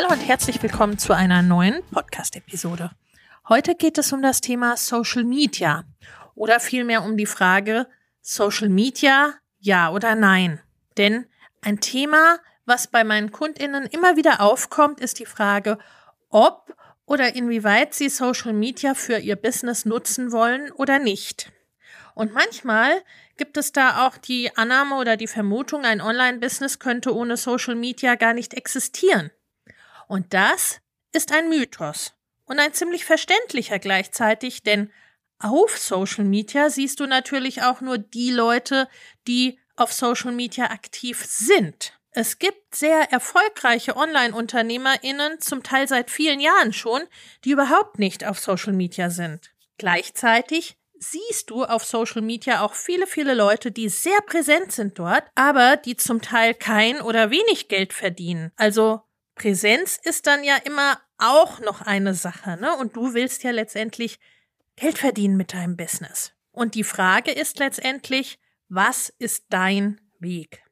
Hallo und herzlich willkommen zu einer neuen Podcast-Episode. Heute geht es um das Thema Social Media oder vielmehr um die Frage Social Media, ja oder nein. Denn ein Thema, was bei meinen Kundinnen immer wieder aufkommt, ist die Frage, ob oder inwieweit sie Social Media für ihr Business nutzen wollen oder nicht. Und manchmal gibt es da auch die Annahme oder die Vermutung, ein Online-Business könnte ohne Social Media gar nicht existieren. Und das ist ein Mythos und ein ziemlich verständlicher gleichzeitig, denn auf Social Media siehst du natürlich auch nur die Leute, die auf Social Media aktiv sind. Es gibt sehr erfolgreiche Online-UnternehmerInnen, zum Teil seit vielen Jahren schon, die überhaupt nicht auf Social Media sind. Gleichzeitig siehst du auf Social Media auch viele, viele Leute, die sehr präsent sind dort, aber die zum Teil kein oder wenig Geld verdienen. Also Präsenz ist dann ja immer auch noch eine Sache, ne? Und du willst ja letztendlich Geld verdienen mit deinem Business. Und die Frage ist letztendlich, was ist dein Weg?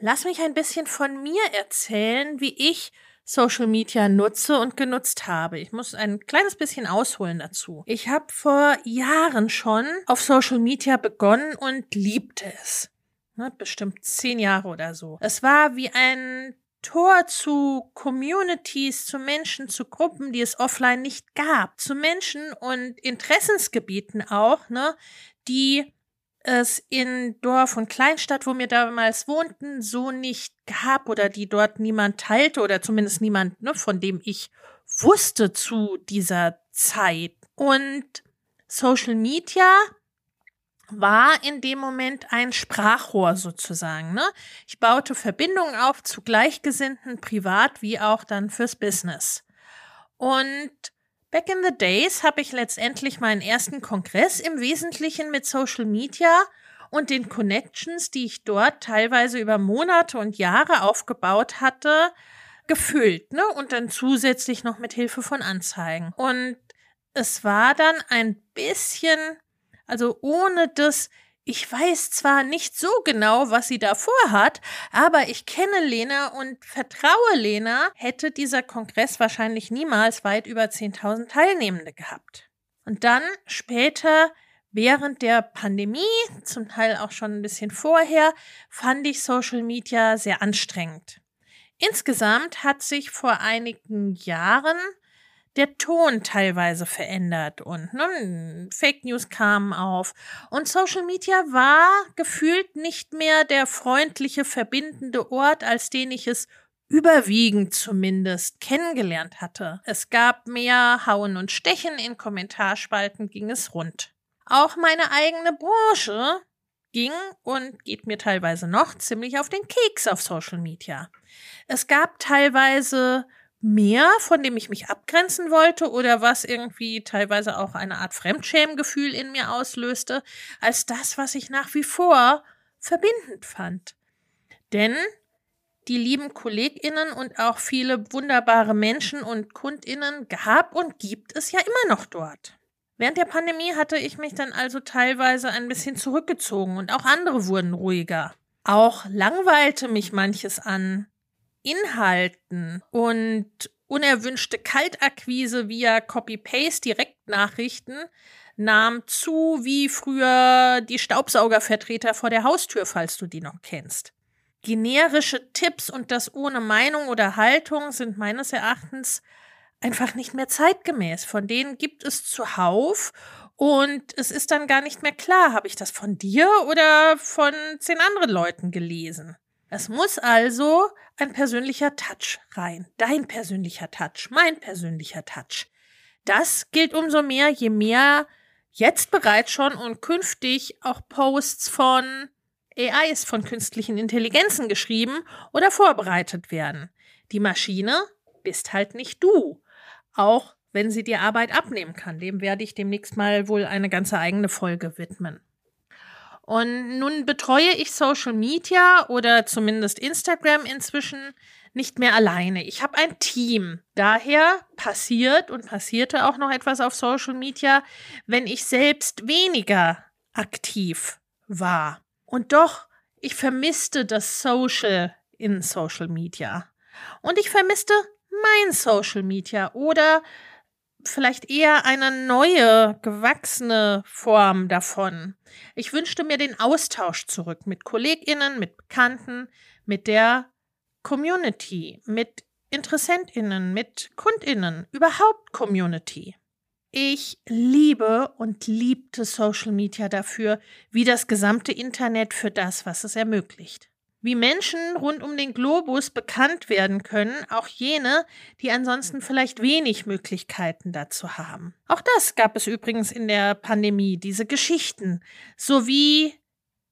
Lass mich ein bisschen von mir erzählen, wie ich Social Media nutze und genutzt habe. Ich muss ein kleines bisschen ausholen dazu. Ich habe vor Jahren schon auf Social Media begonnen und liebte es. Ne, bestimmt zehn Jahre oder so. Es war wie ein Tor zu Communities, zu Menschen, zu Gruppen, die es offline nicht gab, zu Menschen und Interessensgebieten auch, ne, die es in Dorf und Kleinstadt, wo wir damals wohnten, so nicht gab oder die dort niemand teilte oder zumindest niemand, ne, von dem ich wusste zu dieser Zeit. Und Social Media war in dem Moment ein Sprachrohr sozusagen. Ne? Ich baute Verbindungen auf zu Gleichgesinnten, privat wie auch dann fürs Business. Und Back in the Days habe ich letztendlich meinen ersten Kongress im Wesentlichen mit Social Media und den Connections, die ich dort teilweise über Monate und Jahre aufgebaut hatte, gefüllt, ne? Und dann zusätzlich noch mit Hilfe von Anzeigen. Und es war dann ein bisschen, also ohne das ich weiß zwar nicht so genau, was sie da vorhat, aber ich kenne Lena und vertraue Lena, hätte dieser Kongress wahrscheinlich niemals weit über 10.000 Teilnehmende gehabt. Und dann später, während der Pandemie, zum Teil auch schon ein bisschen vorher, fand ich Social Media sehr anstrengend. Insgesamt hat sich vor einigen Jahren der Ton teilweise verändert und ne, Fake News kamen auf und Social Media war gefühlt nicht mehr der freundliche, verbindende Ort, als den ich es überwiegend zumindest kennengelernt hatte. Es gab mehr Hauen und Stechen, in Kommentarspalten ging es rund. Auch meine eigene Branche ging und geht mir teilweise noch ziemlich auf den Keks auf Social Media. Es gab teilweise mehr, von dem ich mich abgrenzen wollte oder was irgendwie teilweise auch eine Art Fremdschämgefühl in mir auslöste, als das, was ich nach wie vor verbindend fand. Denn die lieben KollegInnen und auch viele wunderbare Menschen und KundInnen gab und gibt es ja immer noch dort. Während der Pandemie hatte ich mich dann also teilweise ein bisschen zurückgezogen und auch andere wurden ruhiger. Auch langweilte mich manches an Inhalten und unerwünschte Kaltakquise via Copy-Paste Direktnachrichten nahm zu wie früher die Staubsaugervertreter vor der Haustür, falls du die noch kennst. generische Tipps und das ohne Meinung oder Haltung sind meines Erachtens einfach nicht mehr zeitgemäß. Von denen gibt es zuhauf und es ist dann gar nicht mehr klar, habe ich das von dir oder von zehn anderen Leuten gelesen. Es muss also ein persönlicher Touch rein. Dein persönlicher Touch, mein persönlicher Touch. Das gilt umso mehr, je mehr jetzt bereits schon und künftig auch Posts von AIs, von künstlichen Intelligenzen geschrieben oder vorbereitet werden. Die Maschine bist halt nicht du. Auch wenn sie dir Arbeit abnehmen kann. Dem werde ich demnächst mal wohl eine ganze eigene Folge widmen. Und nun betreue ich Social Media oder zumindest Instagram inzwischen nicht mehr alleine. Ich habe ein Team. Daher passiert und passierte auch noch etwas auf Social Media, wenn ich selbst weniger aktiv war. Und doch, ich vermisste das Social in Social Media. Und ich vermisste mein Social Media oder vielleicht eher eine neue, gewachsene Form davon. Ich wünschte mir den Austausch zurück mit Kolleginnen, mit Bekannten, mit der Community, mit Interessentinnen, mit Kundinnen, überhaupt Community. Ich liebe und liebte Social Media dafür, wie das gesamte Internet für das, was es ermöglicht wie Menschen rund um den Globus bekannt werden können, auch jene, die ansonsten vielleicht wenig Möglichkeiten dazu haben. Auch das gab es übrigens in der Pandemie, diese Geschichten, sowie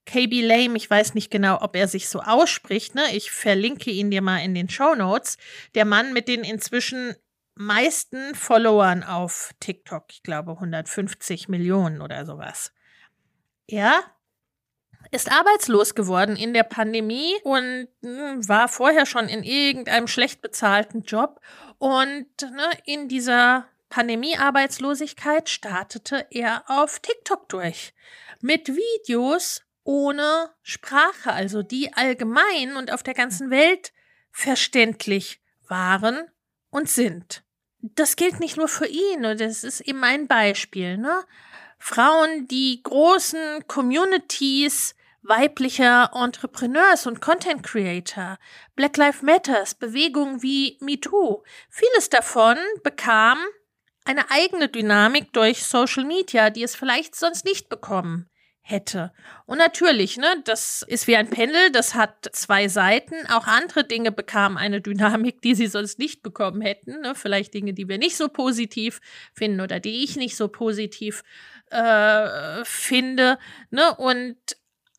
KB Lame, ich weiß nicht genau, ob er sich so ausspricht, ne? Ich verlinke ihn dir mal in den Show Notes. Der Mann mit den inzwischen meisten Followern auf TikTok, ich glaube 150 Millionen oder sowas. Er ist arbeitslos geworden in der Pandemie und hm, war vorher schon in irgendeinem schlecht bezahlten Job. Und ne, in dieser Pandemie-Arbeitslosigkeit startete er auf TikTok durch. Mit Videos ohne Sprache, also die allgemein und auf der ganzen Welt verständlich waren und sind. Das gilt nicht nur für ihn, das ist eben ein Beispiel. Ne? Frauen, die großen Communities weiblicher Entrepreneurs und Content Creator, Black Lives Matters, Bewegungen wie MeToo. Vieles davon bekam eine eigene Dynamik durch Social Media, die es vielleicht sonst nicht bekommen hätte. Und natürlich, ne, das ist wie ein Pendel, das hat zwei Seiten. Auch andere Dinge bekamen eine Dynamik, die sie sonst nicht bekommen hätten. Ne? Vielleicht Dinge, die wir nicht so positiv finden oder die ich nicht so positiv äh, finde. Ne? Und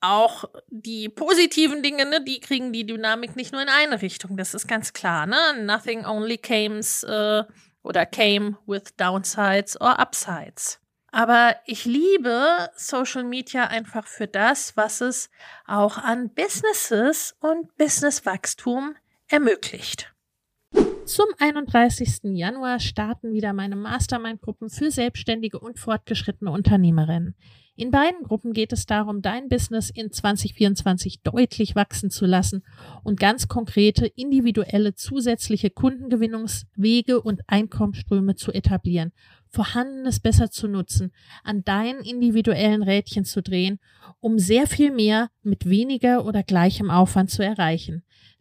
auch die positiven Dinge, ne, die kriegen die Dynamik nicht nur in eine Richtung. Das ist ganz klar. Ne? Nothing only comes äh, oder came with downsides or upsides. Aber ich liebe Social Media einfach für das, was es auch an Businesses und Businesswachstum ermöglicht. Zum 31. Januar starten wieder meine Mastermind-Gruppen für selbstständige und fortgeschrittene Unternehmerinnen. In beiden Gruppen geht es darum, dein Business in 2024 deutlich wachsen zu lassen und ganz konkrete individuelle zusätzliche Kundengewinnungswege und Einkommensströme zu etablieren, Vorhandenes besser zu nutzen, an deinen individuellen Rädchen zu drehen, um sehr viel mehr mit weniger oder gleichem Aufwand zu erreichen.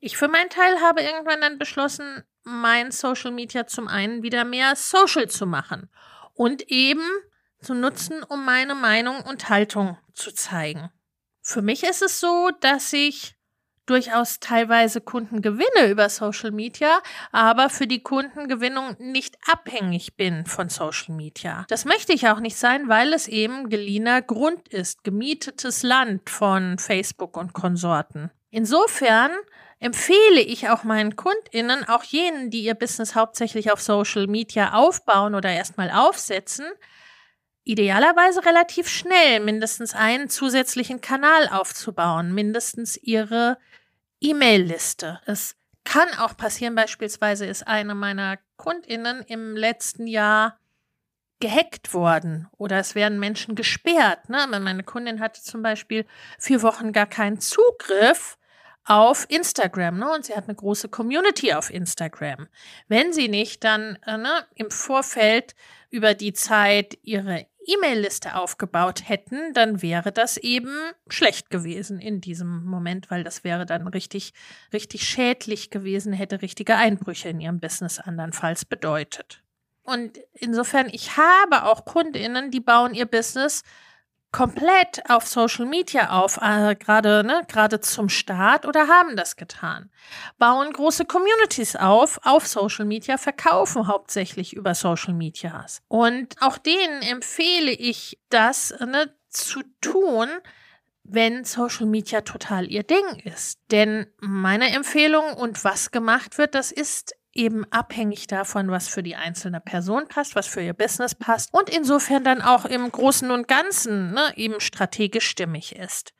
Ich für meinen Teil habe irgendwann dann beschlossen, mein Social Media zum einen wieder mehr social zu machen und eben zu nutzen, um meine Meinung und Haltung zu zeigen. Für mich ist es so, dass ich durchaus teilweise Kunden gewinne über Social Media, aber für die Kundengewinnung nicht abhängig bin von Social Media. Das möchte ich auch nicht sein, weil es eben geliehener Grund ist, gemietetes Land von Facebook und Konsorten. Insofern empfehle ich auch meinen KundInnen, auch jenen, die ihr Business hauptsächlich auf Social Media aufbauen oder erstmal aufsetzen, idealerweise relativ schnell mindestens einen zusätzlichen Kanal aufzubauen, mindestens ihre E-Mail-Liste. Es kann auch passieren, beispielsweise ist eine meiner Kundinnen im letzten Jahr gehackt worden oder es werden Menschen gesperrt. Ne? Meine Kundin hatte zum Beispiel vier Wochen gar keinen Zugriff auf Instagram, ne? Und sie hat eine große Community auf Instagram. Wenn sie nicht dann äh, ne, im Vorfeld über die Zeit ihre E-Mail-Liste aufgebaut hätten, dann wäre das eben schlecht gewesen in diesem Moment, weil das wäre dann richtig, richtig schädlich gewesen, hätte richtige Einbrüche in ihrem Business andernfalls bedeutet. Und insofern, ich habe auch Kundinnen, die bauen ihr Business komplett auf Social Media auf, äh, gerade ne, gerade zum Start oder haben das getan. Bauen große Communities auf auf Social Media, verkaufen hauptsächlich über Social Medias. Und auch denen empfehle ich das ne, zu tun, wenn Social Media total ihr Ding ist. Denn meine Empfehlung und was gemacht wird, das ist eben abhängig davon, was für die einzelne Person passt, was für ihr Business passt und insofern dann auch im Großen und Ganzen ne, eben strategisch stimmig ist.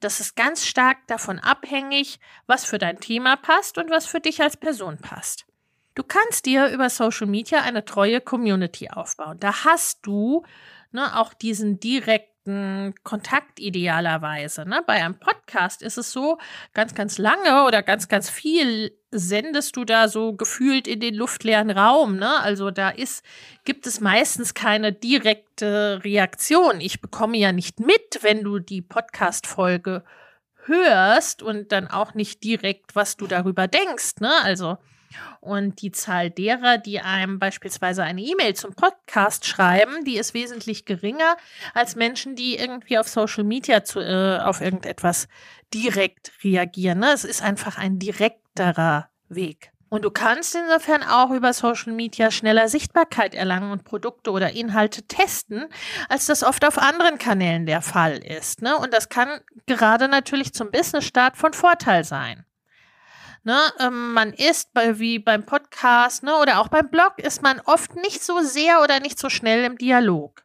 Das ist ganz stark davon abhängig, was für dein Thema passt und was für dich als Person passt. Du kannst dir über Social Media eine treue Community aufbauen. Da hast du ne, auch diesen direkten Kontakt idealerweise. Ne? Bei einem Podcast ist es so, ganz, ganz lange oder ganz, ganz viel sendest du da so gefühlt in den luftleeren Raum, ne? Also da ist, gibt es meistens keine direkte Reaktion. Ich bekomme ja nicht mit, wenn du die Podcast-Folge hörst und dann auch nicht direkt, was du darüber denkst, ne? Also, und die Zahl derer, die einem beispielsweise eine E-Mail zum Podcast schreiben, die ist wesentlich geringer als Menschen, die irgendwie auf Social Media zu, äh, auf irgendetwas direkt reagieren. Ne? Es ist einfach ein direkterer Weg. Und du kannst insofern auch über Social Media schneller Sichtbarkeit erlangen und Produkte oder Inhalte testen, als das oft auf anderen Kanälen der Fall ist. Ne? Und das kann gerade natürlich zum Business-Start von Vorteil sein. Ne, ähm, man ist bei, wie beim Podcast ne, oder auch beim Blog ist man oft nicht so sehr oder nicht so schnell im Dialog.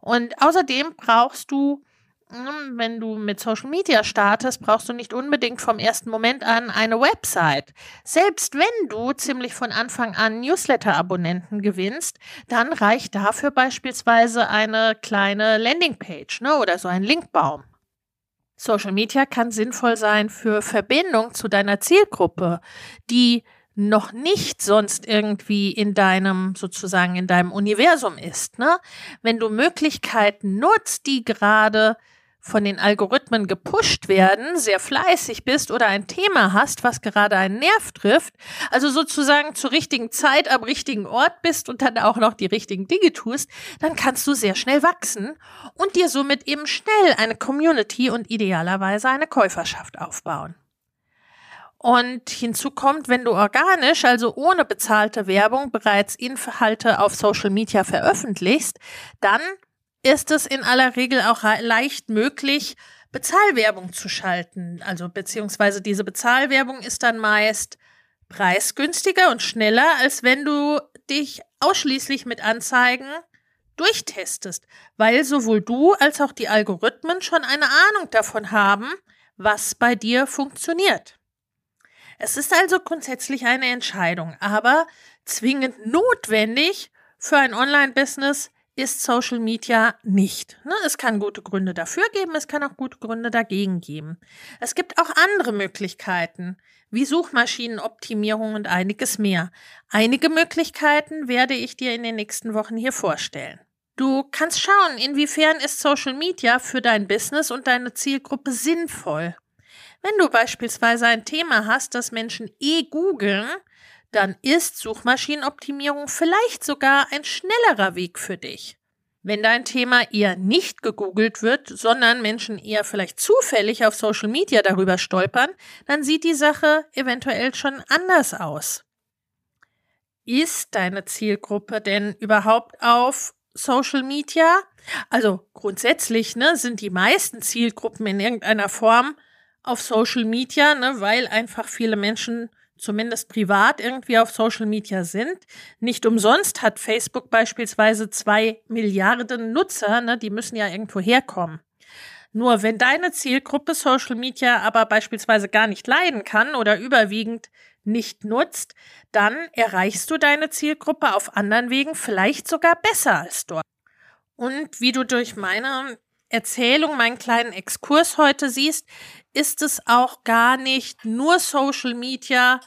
Und außerdem brauchst du hm, wenn du mit Social Media startest, brauchst du nicht unbedingt vom ersten Moment an eine Website. Selbst wenn du ziemlich von Anfang an Newsletter-Abonnenten gewinnst, dann reicht dafür beispielsweise eine kleine Landingpage ne, oder so ein Linkbaum. Social Media kann sinnvoll sein für Verbindung zu deiner Zielgruppe, die noch nicht sonst irgendwie in deinem, sozusagen in deinem Universum ist. Ne? Wenn du Möglichkeiten nutzt, die gerade von den Algorithmen gepusht werden, sehr fleißig bist oder ein Thema hast, was gerade einen Nerv trifft, also sozusagen zur richtigen Zeit am richtigen Ort bist und dann auch noch die richtigen Dinge tust, dann kannst du sehr schnell wachsen und dir somit eben schnell eine Community und idealerweise eine Käuferschaft aufbauen. Und hinzu kommt, wenn du organisch, also ohne bezahlte Werbung, bereits Inhalte auf Social Media veröffentlichst, dann ist es in aller Regel auch leicht möglich, Bezahlwerbung zu schalten. Also beziehungsweise diese Bezahlwerbung ist dann meist preisgünstiger und schneller, als wenn du dich ausschließlich mit Anzeigen durchtestest, weil sowohl du als auch die Algorithmen schon eine Ahnung davon haben, was bei dir funktioniert. Es ist also grundsätzlich eine Entscheidung, aber zwingend notwendig für ein Online-Business ist Social Media nicht. Ne? Es kann gute Gründe dafür geben, es kann auch gute Gründe dagegen geben. Es gibt auch andere Möglichkeiten, wie Suchmaschinenoptimierung und einiges mehr. Einige Möglichkeiten werde ich dir in den nächsten Wochen hier vorstellen. Du kannst schauen, inwiefern ist Social Media für dein Business und deine Zielgruppe sinnvoll. Wenn du beispielsweise ein Thema hast, das Menschen eh googeln, dann ist Suchmaschinenoptimierung vielleicht sogar ein schnellerer Weg für dich. Wenn dein Thema eher nicht gegoogelt wird, sondern Menschen eher vielleicht zufällig auf Social Media darüber stolpern, dann sieht die Sache eventuell schon anders aus. Ist deine Zielgruppe denn überhaupt auf Social Media? Also grundsätzlich ne, sind die meisten Zielgruppen in irgendeiner Form auf Social Media, ne, weil einfach viele Menschen zumindest privat irgendwie auf Social Media sind. Nicht umsonst hat Facebook beispielsweise zwei Milliarden Nutzer, ne, die müssen ja irgendwo herkommen. Nur wenn deine Zielgruppe Social Media aber beispielsweise gar nicht leiden kann oder überwiegend nicht nutzt, dann erreichst du deine Zielgruppe auf anderen Wegen vielleicht sogar besser als dort. Und wie du durch meine Erzählung, meinen kleinen Exkurs heute siehst, ist es auch gar nicht nur Social Media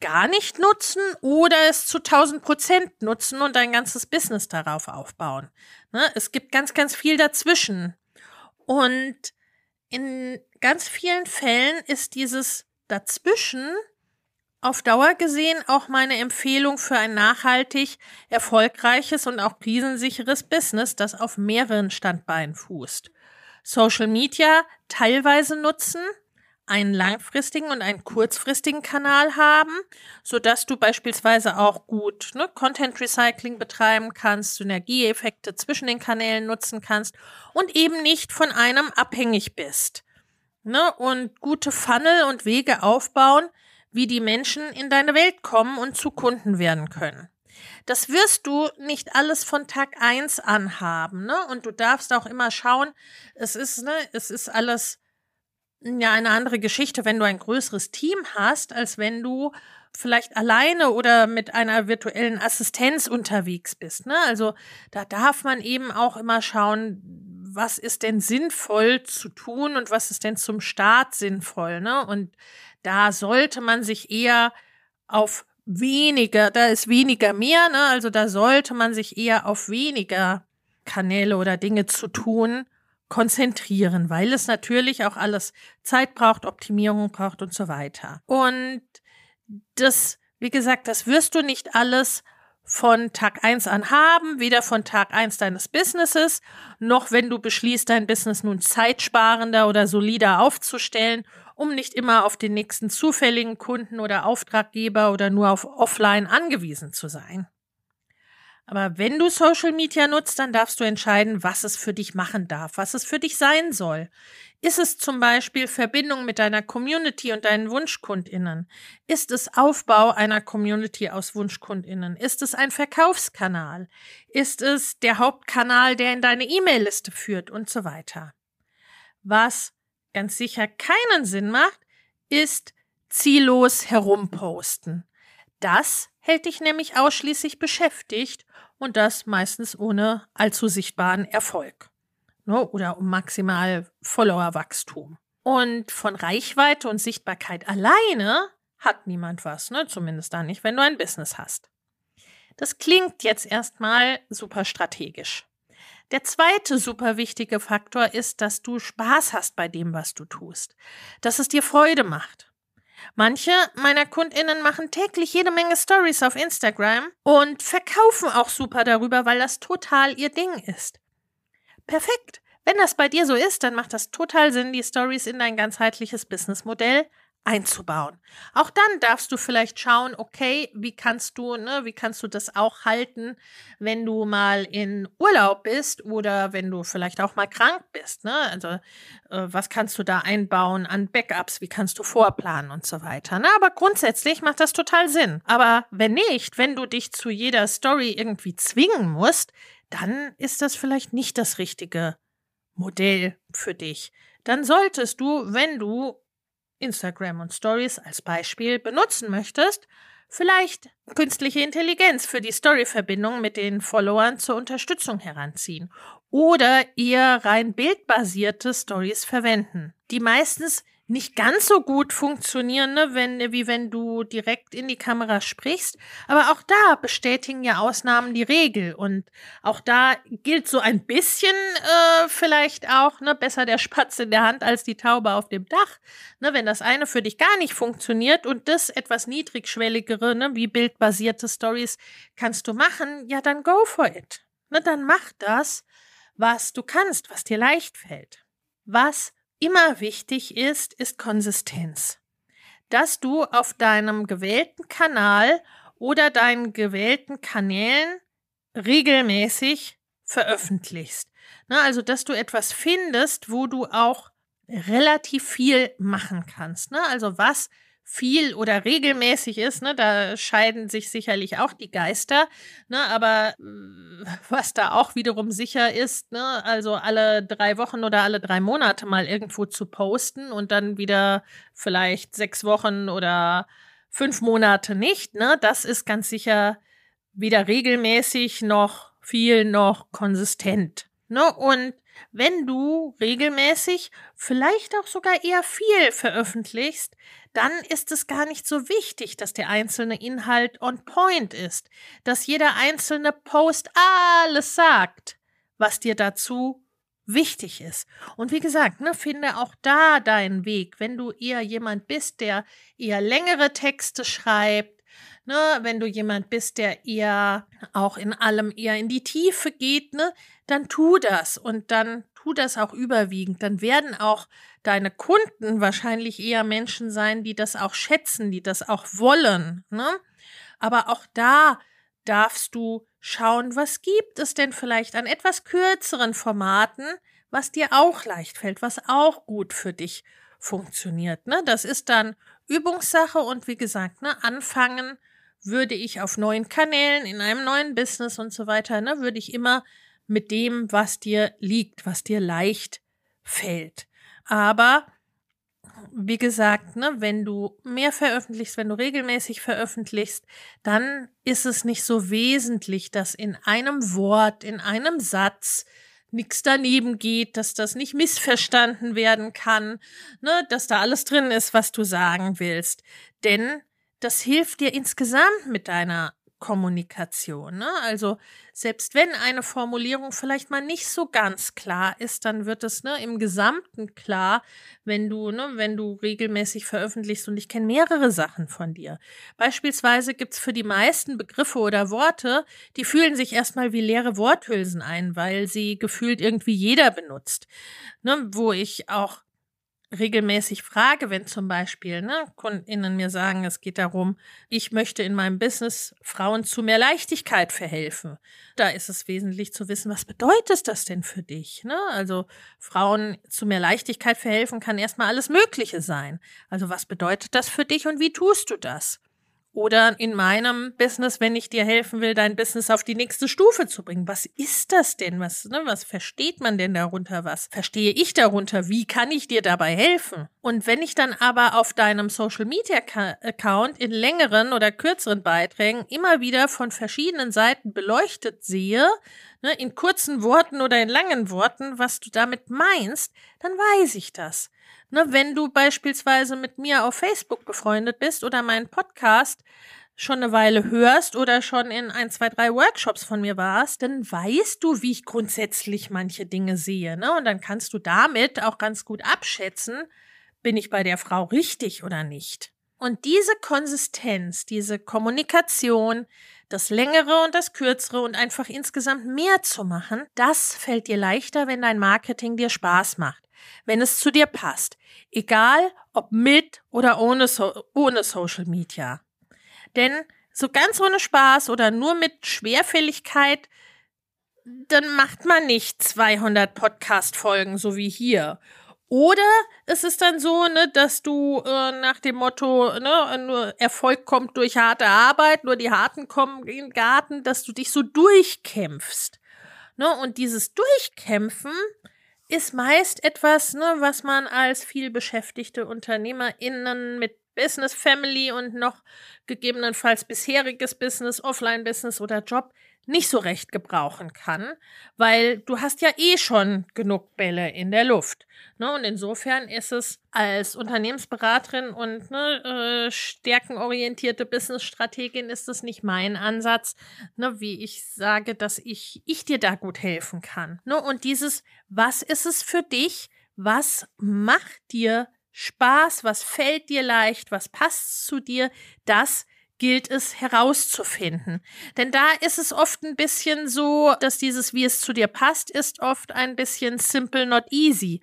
gar nicht nutzen oder es zu 1000 Prozent nutzen und dein ganzes Business darauf aufbauen. Ne? Es gibt ganz, ganz viel dazwischen. Und in ganz vielen Fällen ist dieses dazwischen auf Dauer gesehen auch meine Empfehlung für ein nachhaltig, erfolgreiches und auch krisensicheres Business, das auf mehreren Standbeinen fußt. Social Media teilweise nutzen, einen langfristigen und einen kurzfristigen Kanal haben, so dass du beispielsweise auch gut ne, Content Recycling betreiben kannst, Synergieeffekte zwischen den Kanälen nutzen kannst und eben nicht von einem abhängig bist. Ne, und gute Funnel und Wege aufbauen, wie die Menschen in deine Welt kommen und zu Kunden werden können. Das wirst du nicht alles von Tag eins anhaben, ne? Und du darfst auch immer schauen, es ist, ne, es ist alles ja eine andere Geschichte, wenn du ein größeres Team hast, als wenn du vielleicht alleine oder mit einer virtuellen Assistenz unterwegs bist. Ne? Also da darf man eben auch immer schauen, was ist denn sinnvoll zu tun und was ist denn zum Start sinnvoll. Ne? Und da sollte man sich eher auf weniger, da ist weniger mehr, ne? also da sollte man sich eher auf weniger Kanäle oder Dinge zu tun konzentrieren, weil es natürlich auch alles Zeit braucht, Optimierung braucht und so weiter. Und das, wie gesagt, das wirst du nicht alles von Tag eins an haben, weder von Tag eins deines Businesses, noch wenn du beschließt, dein Business nun zeitsparender oder solider aufzustellen, um nicht immer auf den nächsten zufälligen Kunden oder Auftraggeber oder nur auf Offline angewiesen zu sein. Aber wenn du Social Media nutzt, dann darfst du entscheiden, was es für dich machen darf, was es für dich sein soll. Ist es zum Beispiel Verbindung mit deiner Community und deinen Wunschkundinnen? Ist es Aufbau einer Community aus Wunschkundinnen? Ist es ein Verkaufskanal? Ist es der Hauptkanal, der in deine E-Mail-Liste führt und so weiter? Was ganz sicher keinen Sinn macht, ist ziellos herumposten. Das hält dich nämlich ausschließlich beschäftigt und das meistens ohne allzu sichtbaren Erfolg ne, oder um maximal Followerwachstum. Und von Reichweite und Sichtbarkeit alleine hat niemand was, ne? zumindest dann nicht, wenn du ein Business hast. Das klingt jetzt erstmal super strategisch. Der zweite super wichtige Faktor ist, dass du Spaß hast bei dem, was du tust, dass es dir Freude macht. Manche meiner Kundinnen machen täglich jede Menge Stories auf Instagram und verkaufen auch super darüber, weil das total ihr Ding ist. Perfekt. Wenn das bei dir so ist, dann macht das total Sinn, die Stories in dein ganzheitliches Businessmodell einzubauen. Auch dann darfst du vielleicht schauen, okay, wie kannst du, ne, wie kannst du das auch halten, wenn du mal in Urlaub bist oder wenn du vielleicht auch mal krank bist, ne? Also äh, was kannst du da einbauen an Backups, wie kannst du vorplanen und so weiter. Ne? Aber grundsätzlich macht das total Sinn. Aber wenn nicht, wenn du dich zu jeder Story irgendwie zwingen musst, dann ist das vielleicht nicht das richtige Modell für dich. Dann solltest du, wenn du Instagram und Stories als Beispiel benutzen möchtest, vielleicht künstliche Intelligenz für die Story-Verbindung mit den Followern zur Unterstützung heranziehen oder eher rein bildbasierte Stories verwenden, die meistens nicht ganz so gut funktionieren, ne, wenn, wie wenn du direkt in die Kamera sprichst. Aber auch da bestätigen ja Ausnahmen die Regel. Und auch da gilt so ein bisschen äh, vielleicht auch, ne, besser der Spatz in der Hand als die Taube auf dem Dach. Ne, wenn das eine für dich gar nicht funktioniert und das etwas niedrigschwelligere, ne, wie bildbasierte Stories kannst du machen, ja, dann go for it. Ne, dann mach das, was du kannst, was dir leicht fällt. Was immer wichtig ist, ist Konsistenz. Dass du auf deinem gewählten Kanal oder deinen gewählten Kanälen regelmäßig veröffentlichst. Na, also, dass du etwas findest, wo du auch relativ viel machen kannst. Ne? Also, was viel oder regelmäßig ist, ne, da scheiden sich sicherlich auch die Geister, ne, aber äh, was da auch wiederum sicher ist, ne, also alle drei Wochen oder alle drei Monate mal irgendwo zu posten und dann wieder vielleicht sechs Wochen oder fünf Monate nicht, ne, das ist ganz sicher weder regelmäßig noch viel noch konsistent, ne, und wenn du regelmäßig, vielleicht auch sogar eher viel veröffentlichst, dann ist es gar nicht so wichtig, dass der einzelne Inhalt on point ist, dass jeder einzelne Post alles sagt, was dir dazu wichtig ist. Und wie gesagt, ne, finde auch da deinen Weg, wenn du eher jemand bist, der eher längere Texte schreibt, ne, wenn du jemand bist, der eher auch in allem eher in die Tiefe geht, ne, dann tu das und dann tu das auch überwiegend. Dann werden auch deine Kunden wahrscheinlich eher Menschen sein, die das auch schätzen, die das auch wollen. Ne? Aber auch da darfst du schauen, was gibt es denn vielleicht an etwas kürzeren Formaten, was dir auch leicht fällt, was auch gut für dich funktioniert. Ne? Das ist dann Übungssache und wie gesagt, ne, anfangen würde ich auf neuen Kanälen, in einem neuen Business und so weiter, ne, würde ich immer mit dem, was dir liegt, was dir leicht fällt. Aber wie gesagt, ne, wenn du mehr veröffentlichst, wenn du regelmäßig veröffentlichst, dann ist es nicht so wesentlich, dass in einem Wort, in einem Satz nichts daneben geht, dass das nicht missverstanden werden kann, ne, dass da alles drin ist, was du sagen willst. Denn das hilft dir insgesamt mit deiner Kommunikation. Ne? Also selbst wenn eine Formulierung vielleicht mal nicht so ganz klar ist, dann wird es ne, im Gesamten klar, wenn du, ne, wenn du regelmäßig veröffentlichst und ich kenne mehrere Sachen von dir. Beispielsweise gibt's für die meisten Begriffe oder Worte, die fühlen sich erstmal wie leere Worthülsen ein, weil sie gefühlt irgendwie jeder benutzt. Ne, wo ich auch regelmäßig frage, wenn zum Beispiel ne, KundInnen mir sagen, es geht darum, ich möchte in meinem Business Frauen zu mehr Leichtigkeit verhelfen. Da ist es wesentlich zu wissen, was bedeutet das denn für dich? Ne? Also Frauen zu mehr Leichtigkeit verhelfen kann erstmal alles Mögliche sein. Also was bedeutet das für dich und wie tust du das? Oder in meinem Business, wenn ich dir helfen will, dein Business auf die nächste Stufe zu bringen. Was ist das denn? Was, ne, was versteht man denn darunter? Was verstehe ich darunter? Wie kann ich dir dabei helfen? Und wenn ich dann aber auf deinem Social Media Account in längeren oder kürzeren Beiträgen immer wieder von verschiedenen Seiten beleuchtet sehe, ne, in kurzen Worten oder in langen Worten, was du damit meinst, dann weiß ich das. Ne, wenn du beispielsweise mit mir auf Facebook befreundet bist oder meinen Podcast schon eine Weile hörst oder schon in ein, zwei, drei Workshops von mir warst, dann weißt du, wie ich grundsätzlich manche Dinge sehe. Ne? Und dann kannst du damit auch ganz gut abschätzen, bin ich bei der Frau richtig oder nicht. Und diese Konsistenz, diese Kommunikation, das längere und das kürzere und einfach insgesamt mehr zu machen, das fällt dir leichter, wenn dein Marketing dir Spaß macht wenn es zu dir passt. Egal ob mit oder ohne, so ohne Social Media. Denn so ganz ohne Spaß oder nur mit Schwerfälligkeit, dann macht man nicht 200 Podcast-Folgen, so wie hier. Oder es ist dann so, ne, dass du äh, nach dem Motto, ne, Erfolg kommt durch harte Arbeit, nur die Harten kommen in den Garten, dass du dich so durchkämpfst. Ne, und dieses Durchkämpfen, ist meist etwas, ne, was man als viel beschäftigte UnternehmerInnen mit Business, Family und noch gegebenenfalls bisheriges Business, Offline-Business oder Job nicht so recht gebrauchen kann, weil du hast ja eh schon genug Bälle in der Luft. Ne? Und insofern ist es als Unternehmensberaterin und ne, äh, stärkenorientierte Businessstrategin ist es nicht mein Ansatz, ne, wie ich sage, dass ich, ich dir da gut helfen kann. Ne? Und dieses, was ist es für dich? Was macht dir Spaß? Was fällt dir leicht? Was passt zu dir? Das gilt es herauszufinden. Denn da ist es oft ein bisschen so, dass dieses, wie es zu dir passt, ist oft ein bisschen simple, not easy.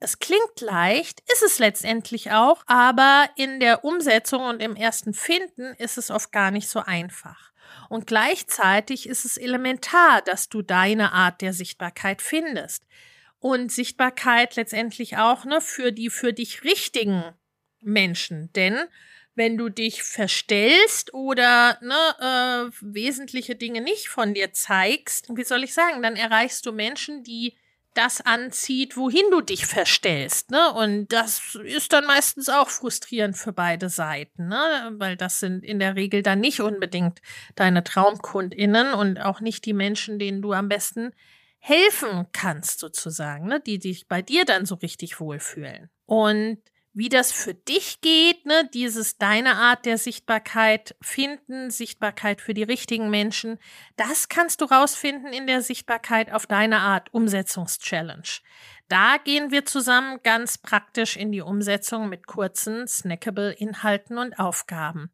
Es klingt leicht, ist es letztendlich auch, aber in der Umsetzung und im ersten Finden ist es oft gar nicht so einfach. Und gleichzeitig ist es elementar, dass du deine Art der Sichtbarkeit findest. Und Sichtbarkeit letztendlich auch ne, für die für dich richtigen Menschen. Denn wenn du dich verstellst oder ne, äh, wesentliche Dinge nicht von dir zeigst, wie soll ich sagen, dann erreichst du Menschen, die das anzieht, wohin du dich verstellst. Ne? Und das ist dann meistens auch frustrierend für beide Seiten, ne? weil das sind in der Regel dann nicht unbedingt deine TraumkundInnen und auch nicht die Menschen, denen du am besten helfen kannst, sozusagen, ne? die sich bei dir dann so richtig wohlfühlen. Und wie das für dich geht, ne, dieses deine Art der Sichtbarkeit finden, Sichtbarkeit für die richtigen Menschen, das kannst du rausfinden in der Sichtbarkeit auf deine Art Umsetzungschallenge. Da gehen wir zusammen ganz praktisch in die Umsetzung mit kurzen, snackable Inhalten und Aufgaben.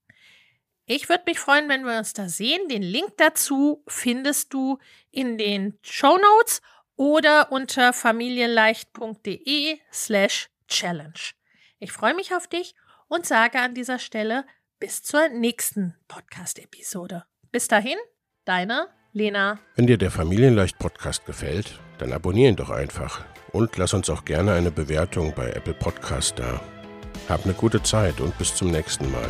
Ich würde mich freuen, wenn wir uns da sehen. Den Link dazu findest du in den Show Notes oder unter familienleicht.de slash challenge. Ich freue mich auf dich und sage an dieser Stelle bis zur nächsten Podcast-Episode. Bis dahin, deine Lena. Wenn dir der Familienleicht Podcast gefällt, dann abonniere ihn doch einfach und lass uns auch gerne eine Bewertung bei Apple Podcast da. Hab eine gute Zeit und bis zum nächsten Mal.